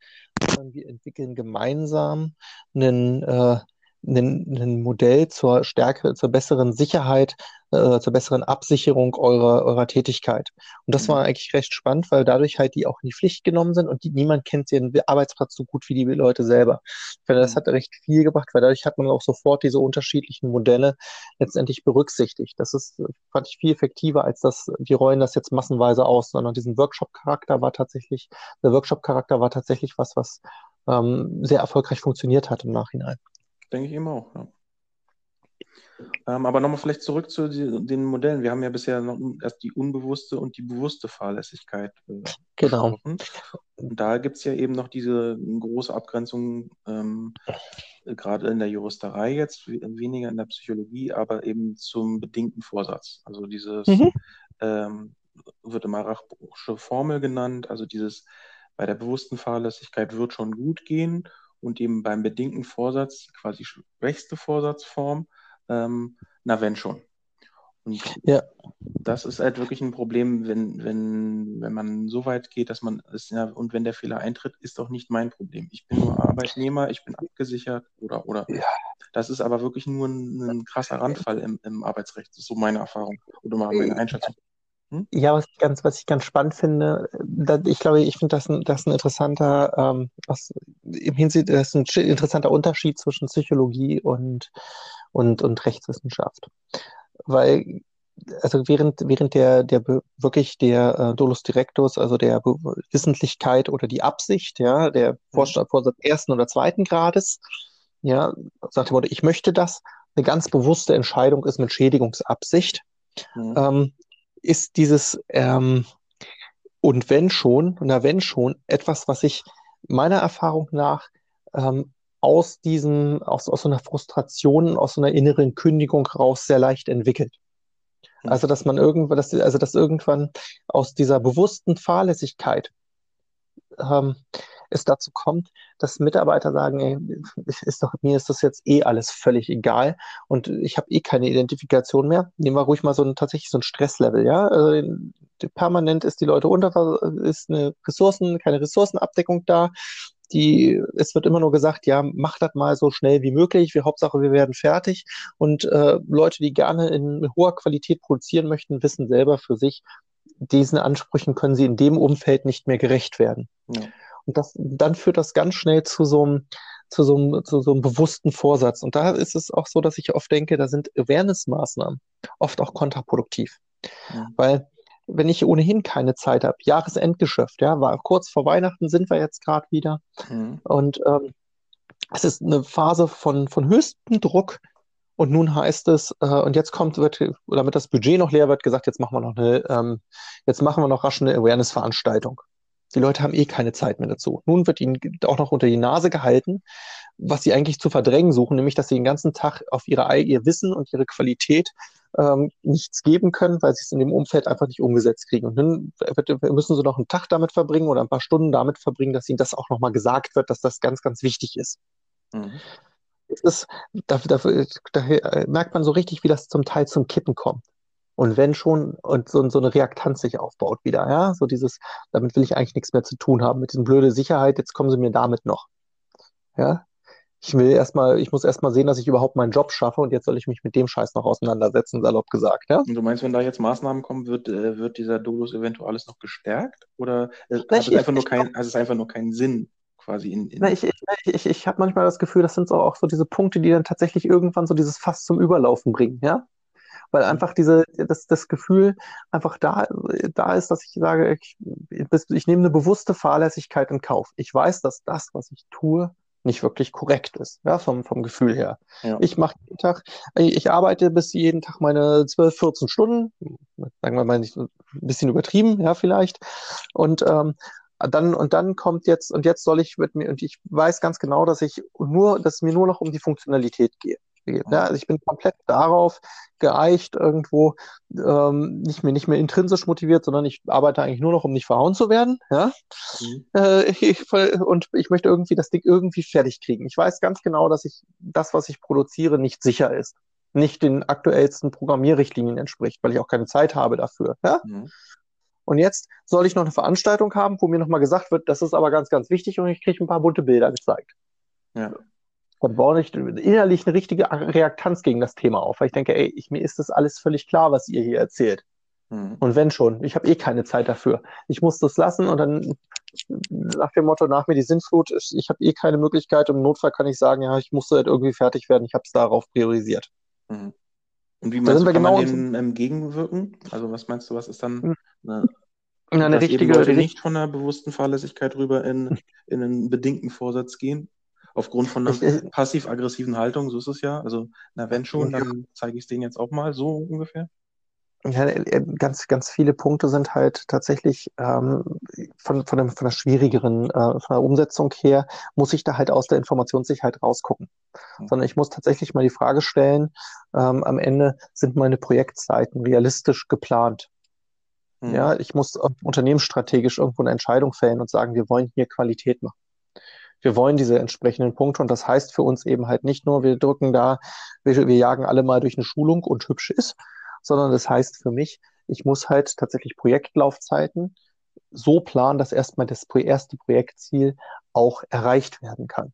sondern wir entwickeln gemeinsam einen, äh, ein, Modell zur Stärke, zur besseren Sicherheit, äh, zur besseren Absicherung eurer, eurer Tätigkeit. Und das mhm. war eigentlich recht spannend, weil dadurch halt die auch in die Pflicht genommen sind und die, niemand kennt ihren Arbeitsplatz so gut wie die Leute selber. Ich finde, das mhm. hat recht viel gebracht, weil dadurch hat man auch sofort diese unterschiedlichen Modelle letztendlich berücksichtigt. Das ist, fand ich viel effektiver, als das, die rollen das jetzt massenweise aus, sondern diesen Workshop-Charakter war tatsächlich, der Workshop-Charakter war tatsächlich was, was ähm, sehr erfolgreich funktioniert hat im Nachhinein. Denke ich eben auch, ja. Ähm, aber nochmal vielleicht zurück zu die, den Modellen. Wir haben ja bisher noch erst die unbewusste und die bewusste Fahrlässigkeit äh, genau. Und da gibt es ja eben noch diese große Abgrenzung, ähm, gerade in der Juristerei jetzt, weniger in der Psychologie, aber eben zum bedingten Vorsatz. Also dieses mhm. ähm, wird immer Rachbruchsche Formel genannt, also dieses bei der bewussten Fahrlässigkeit wird schon gut gehen und eben beim bedingten Vorsatz, quasi schwächste Vorsatzform, ähm, na wenn schon. Und ja. das ist halt wirklich ein Problem, wenn, wenn, wenn man so weit geht, dass man es, ja, und wenn der Fehler eintritt, ist doch nicht mein Problem. Ich bin nur Arbeitnehmer, ich bin abgesichert oder, oder. Ja. Das ist aber wirklich nur ein, ein krasser Randfall im, im Arbeitsrecht. Das ist so meine Erfahrung oder meine Einschätzung. Hm? Ja, was ich ganz, was ich ganz spannend finde, da, ich glaube, ich finde das ein, das ein interessanter, ähm, was im Hinsicht, das ist ein interessanter Unterschied zwischen Psychologie und, und, und Rechtswissenschaft. Weil, also während, während der, der wirklich der äh, Dolus Directus, also der Be Wissentlichkeit oder die Absicht, ja, der Vorstand, Vorsatz ersten oder zweiten Grades, ja, sagt dem Motto, ich möchte das, eine ganz bewusste Entscheidung ist mit Schädigungsabsicht, mhm. ähm, ist dieses ähm, und wenn schon, na wenn schon, etwas, was ich meiner Erfahrung nach ähm, aus diesem, aus, aus so einer Frustration, aus so einer inneren Kündigung raus sehr leicht entwickelt. Also, dass man irgendwann, dass, also, dass irgendwann aus dieser bewussten Fahrlässigkeit ähm, es dazu kommt, dass Mitarbeiter sagen, ey, ist doch, mir ist das jetzt eh alles völlig egal und ich habe eh keine Identifikation mehr. Nehmen wir ruhig mal so ein, tatsächlich so ein Stresslevel, ja. Also, permanent ist die Leute unter, ist eine Ressourcen, keine Ressourcenabdeckung da. Die, es wird immer nur gesagt, ja, mach das mal so schnell wie möglich. Wir, Hauptsache, wir werden fertig. Und äh, Leute, die gerne in hoher Qualität produzieren möchten, wissen selber für sich, diesen Ansprüchen können sie in dem Umfeld nicht mehr gerecht werden. Ja. Und das, dann führt das ganz schnell zu so einem, zu so einem, zu so einem bewussten Vorsatz. Und da ist es auch so, dass ich oft denke, da sind Awareness-Maßnahmen oft auch kontraproduktiv. Ja. Weil wenn ich ohnehin keine Zeit habe, Jahresendgeschäft, ja, war kurz vor Weihnachten sind wir jetzt gerade wieder. Mhm. Und ähm, es ist eine Phase von, von höchstem Druck. Und nun heißt es, äh, und jetzt kommt, wird, damit das Budget noch leer wird, gesagt, jetzt machen wir noch eine, ähm, jetzt machen wir noch rasch eine Awareness-Veranstaltung. Die Leute haben eh keine Zeit mehr dazu. Nun wird ihnen auch noch unter die Nase gehalten, was sie eigentlich zu verdrängen suchen, nämlich dass sie den ganzen Tag auf ihre, ihr Wissen und ihre Qualität ähm, nichts geben können, weil sie es in dem Umfeld einfach nicht umgesetzt kriegen. Und dann müssen sie noch einen Tag damit verbringen oder ein paar Stunden damit verbringen, dass ihnen das auch nochmal gesagt wird, dass das ganz, ganz wichtig ist. Mhm. ist da, da, da merkt man so richtig, wie das zum Teil zum Kippen kommt. Und wenn schon, und so, so eine Reaktanz sich aufbaut wieder, ja, so dieses, damit will ich eigentlich nichts mehr zu tun haben, mit diesem blöde Sicherheit, jetzt kommen sie mir damit noch. Ja, ich will erstmal, ich muss erstmal sehen, dass ich überhaupt meinen Job schaffe und jetzt soll ich mich mit dem Scheiß noch auseinandersetzen, salopp gesagt, ja. Und du meinst, wenn da jetzt Maßnahmen kommen, wird, äh, wird dieser Dolus eventuell noch gestärkt? Oder äh, hat, es einfach nur kein, hat es einfach nur keinen Sinn? Quasi in, in Na, ich ich, ich, ich habe manchmal das Gefühl, das sind so auch so diese Punkte, die dann tatsächlich irgendwann so dieses Fass zum Überlaufen bringen, ja weil einfach diese, das, das Gefühl einfach da, da ist, dass ich sage, ich, ich nehme eine bewusste Fahrlässigkeit in Kauf. Ich weiß, dass das, was ich tue, nicht wirklich korrekt ist, ja, vom, vom Gefühl her. Ja. Ich mache jeden Tag, ich arbeite bis jeden Tag meine 12, 14 Stunden, sagen wir mal nicht, ein bisschen übertrieben, ja, vielleicht. Und ähm, dann und dann kommt jetzt und jetzt soll ich mit mir und ich weiß ganz genau, dass ich nur, dass es mir nur noch um die Funktionalität geht geht. Ja, also ich bin komplett darauf geeicht, irgendwo ähm, nicht mehr nicht mehr intrinsisch motiviert, sondern ich arbeite eigentlich nur noch, um nicht verhauen zu werden. Ja? Mhm. Äh, ich, und ich möchte irgendwie das Ding irgendwie fertig kriegen. Ich weiß ganz genau, dass ich das, was ich produziere, nicht sicher ist, nicht den aktuellsten Programmierrichtlinien entspricht, weil ich auch keine Zeit habe dafür. Ja? Mhm. Und jetzt soll ich noch eine Veranstaltung haben, wo mir nochmal gesagt wird, das ist aber ganz, ganz wichtig und ich kriege ein paar bunte Bilder gezeigt. Ja dann baue ich innerlich eine richtige Reaktanz gegen das Thema auf, weil ich denke, ey, ich, mir ist das alles völlig klar, was ihr hier erzählt. Mhm. Und wenn schon, ich habe eh keine Zeit dafür. Ich muss das lassen und dann nach dem Motto, nach mir die Sintflut, ich, ich habe eh keine Möglichkeit. Im Notfall kann ich sagen, ja, ich musste halt irgendwie fertig werden, ich habe es darauf priorisiert. Mhm. Und wie meinst du, kann genau man dem ähm, gegenwirken? Also was meinst du, was ist dann hm. eine, eine richtige, Leute nicht von einer bewussten Fahrlässigkeit rüber in, in einen bedingten Vorsatz gehen? Aufgrund von einer passiv-aggressiven Haltung, so ist es ja. Also, na, wenn schon, dann zeige ich es denen jetzt auch mal so ungefähr. Ja, äh, ganz, ganz viele Punkte sind halt tatsächlich ähm, von, von, dem, von der schwierigeren, äh, von der Umsetzung her, muss ich da halt aus der Informationssicherheit rausgucken. Mhm. Sondern ich muss tatsächlich mal die Frage stellen, ähm, am Ende sind meine Projektzeiten realistisch geplant? Mhm. Ja, ich muss unternehmensstrategisch irgendwo eine Entscheidung fällen und sagen, wir wollen hier Qualität machen wir wollen diese entsprechenden Punkte und das heißt für uns eben halt nicht nur, wir drücken da, wir, wir jagen alle mal durch eine Schulung und hübsch ist, sondern das heißt für mich, ich muss halt tatsächlich Projektlaufzeiten so planen, dass erstmal das erste Projektziel auch erreicht werden kann.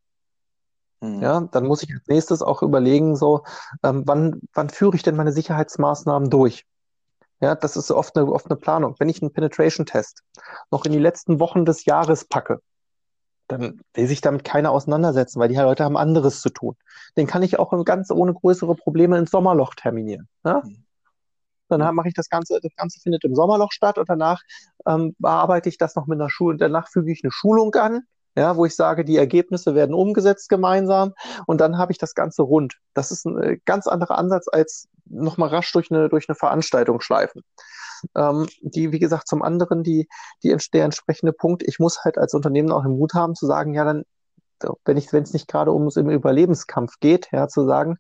Mhm. Ja, dann muss ich als nächstes auch überlegen, so, ähm, wann, wann führe ich denn meine Sicherheitsmaßnahmen durch? Ja, das ist oft eine, oft eine Planung. Wenn ich einen Penetration-Test noch in die letzten Wochen des Jahres packe, dann will sich damit keiner auseinandersetzen, weil die Leute haben anderes zu tun. Den kann ich auch ganz ohne größere Probleme ins Sommerloch terminieren. Ja? Mhm. Dann mache ich das Ganze, das Ganze findet im Sommerloch statt und danach ähm, bearbeite ich das noch mit einer Schule, danach füge ich eine Schulung an, ja, wo ich sage, die Ergebnisse werden umgesetzt gemeinsam und dann habe ich das Ganze rund. Das ist ein äh, ganz anderer Ansatz als nochmal rasch durch eine, durch eine Veranstaltung schleifen. Ähm, die, wie gesagt, zum anderen die, die, der entsprechende Punkt, ich muss halt als Unternehmen auch den Mut haben zu sagen, ja, dann, wenn ich, wenn es nicht gerade ums im Überlebenskampf geht, ja, zu sagen,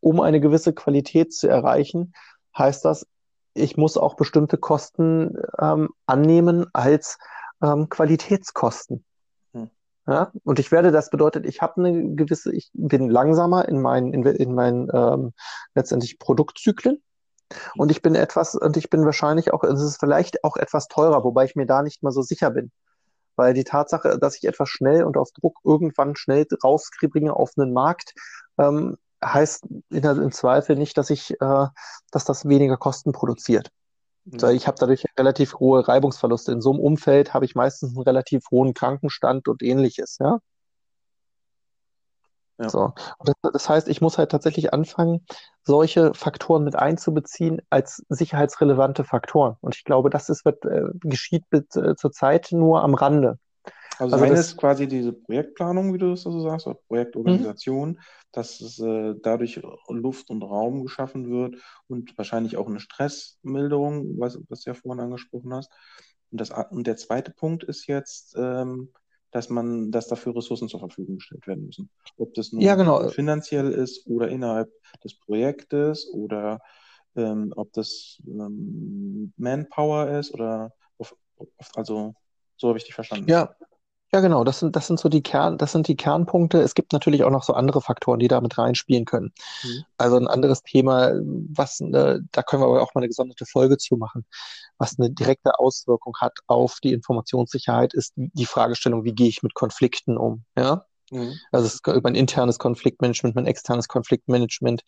um eine gewisse Qualität zu erreichen, heißt das, ich muss auch bestimmte Kosten ähm, annehmen als ähm, Qualitätskosten. Hm. Ja, und ich werde, das bedeutet, ich habe eine gewisse, ich bin langsamer in meinen, in, in meinen ähm, letztendlich Produktzyklen. Und ich bin etwas, und ich bin wahrscheinlich auch, es ist vielleicht auch etwas teurer, wobei ich mir da nicht mal so sicher bin. Weil die Tatsache, dass ich etwas schnell und auf Druck irgendwann schnell rauskriege auf einen Markt, ähm, heißt in, im Zweifel nicht, dass ich, äh, dass das weniger Kosten produziert. Mhm. Ich habe dadurch relativ hohe Reibungsverluste. In so einem Umfeld habe ich meistens einen relativ hohen Krankenstand und ähnliches, ja. Ja. So. Das, das, heißt, ich muss halt tatsächlich anfangen, solche Faktoren mit einzubeziehen als sicherheitsrelevante Faktoren. Und ich glaube, das ist, wird, äh, geschieht mit, äh, zurzeit nur am Rande. Also, also das ist quasi diese Projektplanung, wie du es so also sagst, oder Projektorganisation, mhm. dass es, äh, dadurch Luft und Raum geschaffen wird und wahrscheinlich auch eine Stressmilderung, was, was du ja vorhin angesprochen hast. Und, das, und der zweite Punkt ist jetzt, ähm, dass man, dass dafür Ressourcen zur Verfügung gestellt werden müssen. Ob das nur ja, genau. finanziell ist oder innerhalb des Projektes oder ähm, ob das ähm, Manpower ist oder auf, also so habe ich dich verstanden. Ja, ja, genau. Das sind, das sind so die Kern, das sind die Kernpunkte. Es gibt natürlich auch noch so andere Faktoren, die da mit reinspielen können. Mhm. Also ein anderes Thema, was, äh, da können wir aber auch mal eine gesonderte Folge zu machen, was eine direkte Auswirkung hat auf die Informationssicherheit, ist die Fragestellung, wie gehe ich mit Konflikten um? Ja. Mhm. Also es ist über ein internes Konfliktmanagement, ein externes Konfliktmanagement.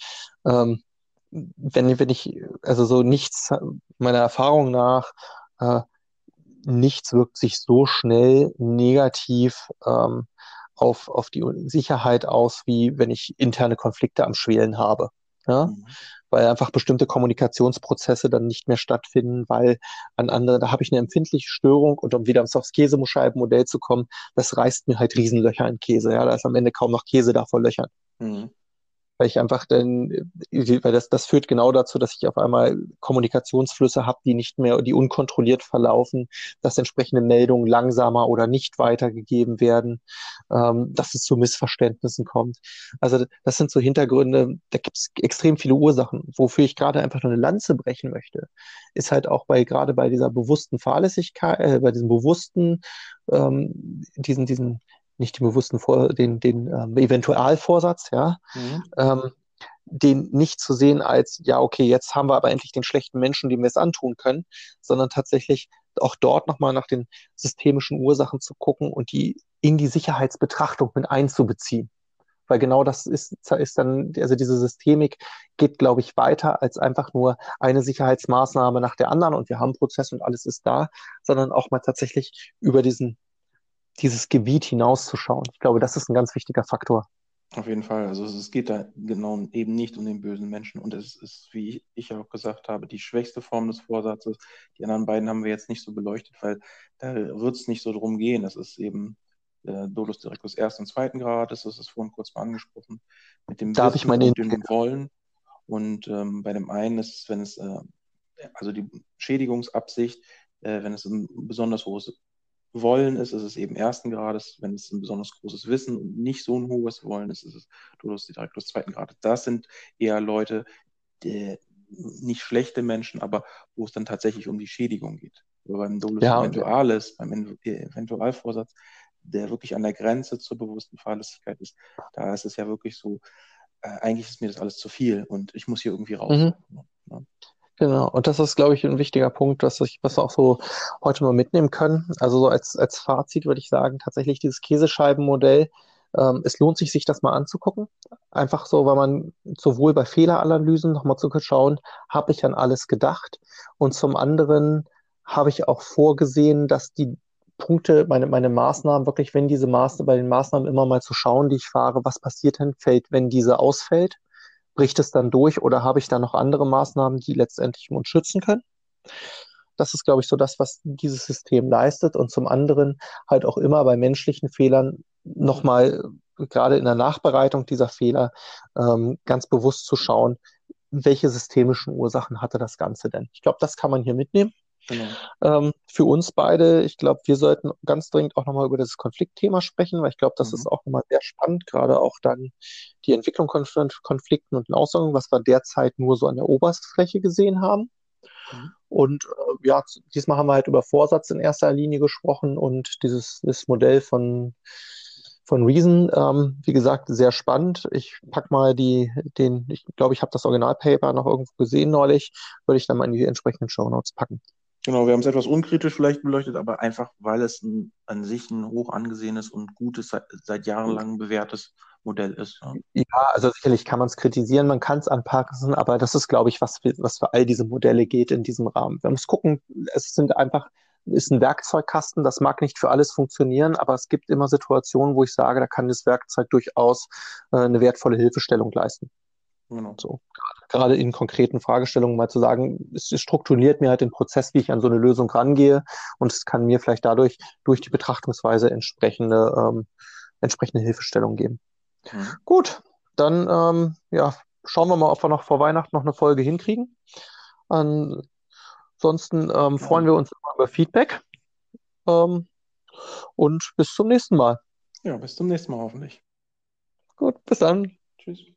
Ähm, wenn, wenn ich, also so nichts meiner Erfahrung nach, äh, nichts wirkt sich so schnell negativ ähm, auf, auf die Sicherheit aus, wie wenn ich interne Konflikte am Schwelen habe. Ja? Mhm. Weil einfach bestimmte Kommunikationsprozesse dann nicht mehr stattfinden, weil an andere, da habe ich eine empfindliche Störung und um wieder aufs Käsescheibenmodell zu kommen, das reißt mir halt Riesenlöcher in Käse. Ja? Da ist am Ende kaum noch Käse da vor Löchern. Mhm weil ich einfach dann, weil das, das führt genau dazu, dass ich auf einmal Kommunikationsflüsse habe, die nicht mehr, die unkontrolliert verlaufen, dass entsprechende Meldungen langsamer oder nicht weitergegeben werden, ähm, dass es zu Missverständnissen kommt. Also das sind so Hintergründe, da gibt es extrem viele Ursachen. Wofür ich gerade einfach nur eine Lanze brechen möchte, ist halt auch bei gerade bei dieser bewussten Fahrlässigkeit, äh, bei diesem bewussten, ähm, diesen, diesen nicht den bewussten Vor den, den ähm, Eventualvorsatz, ja, mhm. ähm, den nicht zu sehen als, ja, okay, jetzt haben wir aber endlich den schlechten Menschen, dem wir es antun können, sondern tatsächlich auch dort nochmal nach den systemischen Ursachen zu gucken und die in die Sicherheitsbetrachtung mit einzubeziehen. Weil genau das ist, ist dann, also diese Systemik geht, glaube ich, weiter als einfach nur eine Sicherheitsmaßnahme nach der anderen und wir haben einen Prozess und alles ist da, sondern auch mal tatsächlich über diesen dieses Gebiet hinauszuschauen. Ich glaube, das ist ein ganz wichtiger Faktor. Auf jeden Fall. Also es geht da genau eben nicht um den bösen Menschen. Und es ist, wie ich auch gesagt habe, die schwächste Form des Vorsatzes. Die anderen beiden haben wir jetzt nicht so beleuchtet, weil da wird es nicht so drum gehen. Das ist eben äh, Dolus Directus ersten und zweiten Grades, das ist vorhin kurz mal angesprochen, mit dem Darf ich meine und dem Wollen. Und ähm, bei dem einen ist es, wenn es, äh, also die Schädigungsabsicht, äh, wenn es ein besonders hohes wollen ist, ist es eben ersten Grades. Wenn es ein besonders großes Wissen und nicht so ein hohes Wollen ist, ist es Dolus Directus zweiten Grades. Das sind eher Leute, die, nicht schlechte Menschen, aber wo es dann tatsächlich um die Schädigung geht. Aber beim Dolus ja, Eventualis, beim Eventualvorsatz, der wirklich an der Grenze zur bewussten Fahrlässigkeit ist, da ist es ja wirklich so, äh, eigentlich ist mir das alles zu viel und ich muss hier irgendwie raus. Mhm. Ja. Genau, und das ist, glaube ich, ein wichtiger Punkt, dass ich, was wir auch so heute mal mitnehmen können. Also so als, als Fazit würde ich sagen, tatsächlich dieses Käsescheibenmodell, ähm, es lohnt sich, sich das mal anzugucken. Einfach so, weil man sowohl bei Fehleranalysen nochmal zu schauen, habe ich an alles gedacht und zum anderen habe ich auch vorgesehen, dass die Punkte, meine, meine Maßnahmen, wirklich, wenn diese Maßnahmen, bei den Maßnahmen immer mal zu schauen, die ich fahre, was passiert denn, fällt, wenn diese ausfällt, bricht es dann durch oder habe ich da noch andere Maßnahmen, die letztendlich uns schützen können? Das ist, glaube ich, so das, was dieses System leistet und zum anderen halt auch immer bei menschlichen Fehlern nochmal, gerade in der Nachbereitung dieser Fehler, ähm, ganz bewusst zu schauen, welche systemischen Ursachen hatte das Ganze denn? Ich glaube, das kann man hier mitnehmen. Genau. Ähm, für uns beide, ich glaube, wir sollten ganz dringend auch nochmal über das Konfliktthema sprechen, weil ich glaube, das mhm. ist auch nochmal sehr spannend, gerade auch dann die Entwicklung von Konflikten und Aussagen, was wir derzeit nur so an der Oberfläche gesehen haben. Mhm. Und äh, ja, diesmal haben wir halt über Vorsatz in erster Linie gesprochen und dieses, dieses Modell von von Reason, ähm, wie gesagt, sehr spannend. Ich pack mal die, den, ich glaube, ich habe das Originalpaper noch irgendwo gesehen neulich, würde ich dann mal in die entsprechenden Show Notes packen. Genau, wir haben es etwas unkritisch vielleicht beleuchtet, aber einfach, weil es ein, an sich ein hoch angesehenes und gutes, seit, seit Jahren lang bewährtes Modell ist. Ja, ja also sicherlich kann man es kritisieren, man kann es anpassen, aber das ist, glaube ich, was für, was für all diese Modelle geht in diesem Rahmen. Wir müssen gucken, es sind einfach, ist ein Werkzeugkasten, das mag nicht für alles funktionieren, aber es gibt immer Situationen, wo ich sage, da kann das Werkzeug durchaus äh, eine wertvolle Hilfestellung leisten. Genau. So, gerade in konkreten Fragestellungen mal zu sagen, es strukturiert mir halt den Prozess, wie ich an so eine Lösung rangehe und es kann mir vielleicht dadurch durch die Betrachtungsweise entsprechende, ähm, entsprechende Hilfestellung geben. Mhm. Gut, dann ähm, ja, schauen wir mal, ob wir noch vor Weihnachten noch eine Folge hinkriegen. Ansonsten ähm, freuen wir uns über Feedback ähm, und bis zum nächsten Mal. Ja, bis zum nächsten Mal hoffentlich. Gut, bis dann. Tschüss.